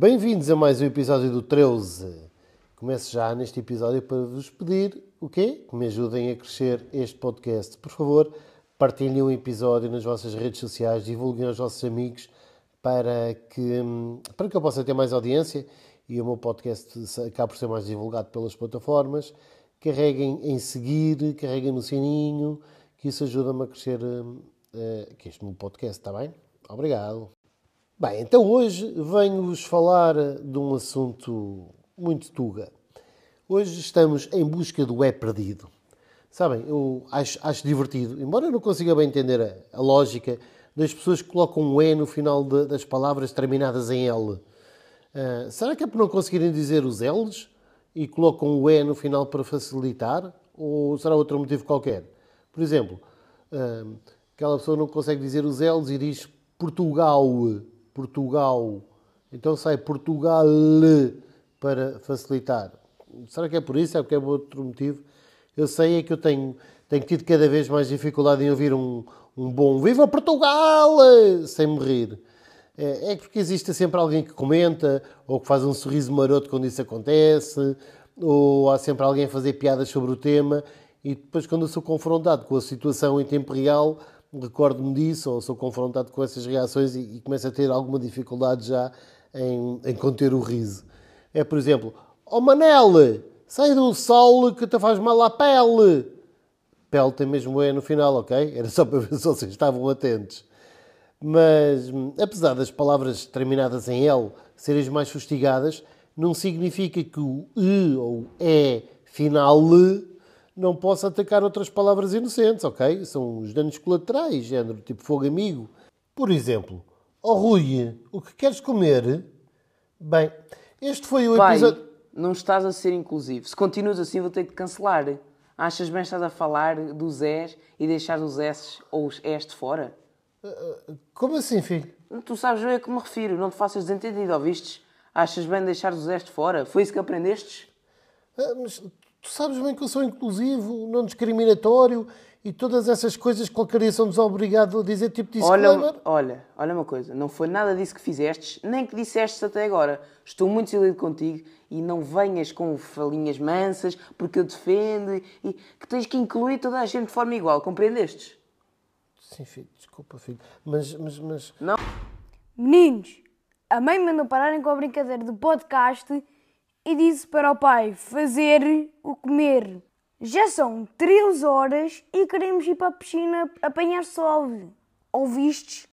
Bem-vindos a mais um episódio do 13. Começo já neste episódio para vos pedir o quê? Que me ajudem a crescer este podcast. Por favor, partilhem o episódio nas vossas redes sociais, divulguem aos vossos amigos para que, para que eu possa ter mais audiência e o meu podcast acabe por ser mais divulgado pelas plataformas. Carreguem em seguir, carreguem no sininho, que isso ajuda-me a crescer uh, que este meu podcast, está bem? Obrigado. Bem, então hoje venho-vos falar de um assunto muito tuga. Hoje estamos em busca do é perdido. Sabem, eu acho, acho divertido, embora eu não consiga bem entender a, a lógica das pessoas que colocam um E no final de, das palavras terminadas em L. Uh, será que é por não conseguirem dizer os L's e colocam o E no final para facilitar? Ou será outro motivo qualquer? Por exemplo, uh, aquela pessoa não consegue dizer os L's e diz Portugal, Portugal. Então sai Portugal para facilitar. Será que é por isso? É porque é outro motivo? Eu sei é que eu tenho, tenho tido cada vez mais dificuldade em ouvir um, um bom Viva Portugal! sem me rir. É, é porque existe sempre alguém que comenta, ou que faz um sorriso maroto quando isso acontece, ou há sempre alguém a fazer piadas sobre o tema, e depois, quando eu sou confrontado com a situação em tempo real, recordo-me disso, ou sou confrontado com essas reações e, e começo a ter alguma dificuldade já em, em conter o riso. É, por exemplo, Oh Manel, sai do sol que te faz mal à pele. Pele tem mesmo E no final, ok? Era só para ver se vocês estavam atentos. Mas, apesar das palavras terminadas em L serem mais fustigadas, não significa que o E ou E final não possa atacar outras palavras inocentes, ok? São os danos colaterais, género tipo fogo amigo. Por exemplo, oh Rui, o que queres comer? Bem, este foi o episódio não estás a ser inclusivo. Se continuas assim, vou ter que cancelar. Achas bem estás a falar dos S e deixar os S ou os S de fora? Como assim, filho? Tu sabes bem a que me refiro. Não te faças desentendido, ouvistes? Achas bem deixar os S de fora? Foi isso que aprendestes? Ah, mas tu sabes bem que eu sou inclusivo, não discriminatório e todas essas coisas que qualquer dia somos obrigados a dizer tipo disclaimer. Olha, olha, olha uma coisa, não foi nada disso que fizestes, nem que dissestes até agora. Estou muito desiludido contigo e não venhas com falinhas mansas porque eu defendo e que tens que incluir toda a gente de forma igual, compreendestes? Sim, filho, desculpa, filho, mas... mas, mas... Não. Meninos, a mãe mandou pararem com a brincadeira do podcast e disse para o pai fazer o comer. Já são três horas e queremos ir para a piscina apanhar sol. Ouvistes?